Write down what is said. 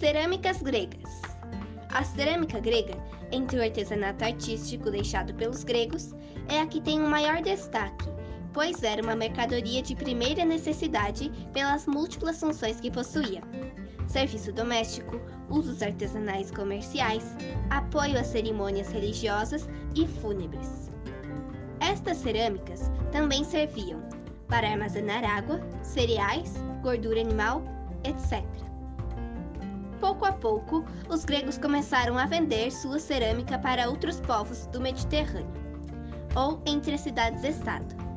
Cerâmicas gregas. A cerâmica grega, entre o artesanato artístico deixado pelos gregos, é a que tem o maior destaque, pois era uma mercadoria de primeira necessidade pelas múltiplas funções que possuía: serviço doméstico, usos artesanais comerciais, apoio a cerimônias religiosas e fúnebres. Estas cerâmicas também serviam para armazenar água, cereais, gordura animal, etc. Pouco a pouco, os gregos começaram a vender sua cerâmica para outros povos do Mediterrâneo ou entre as cidades-estado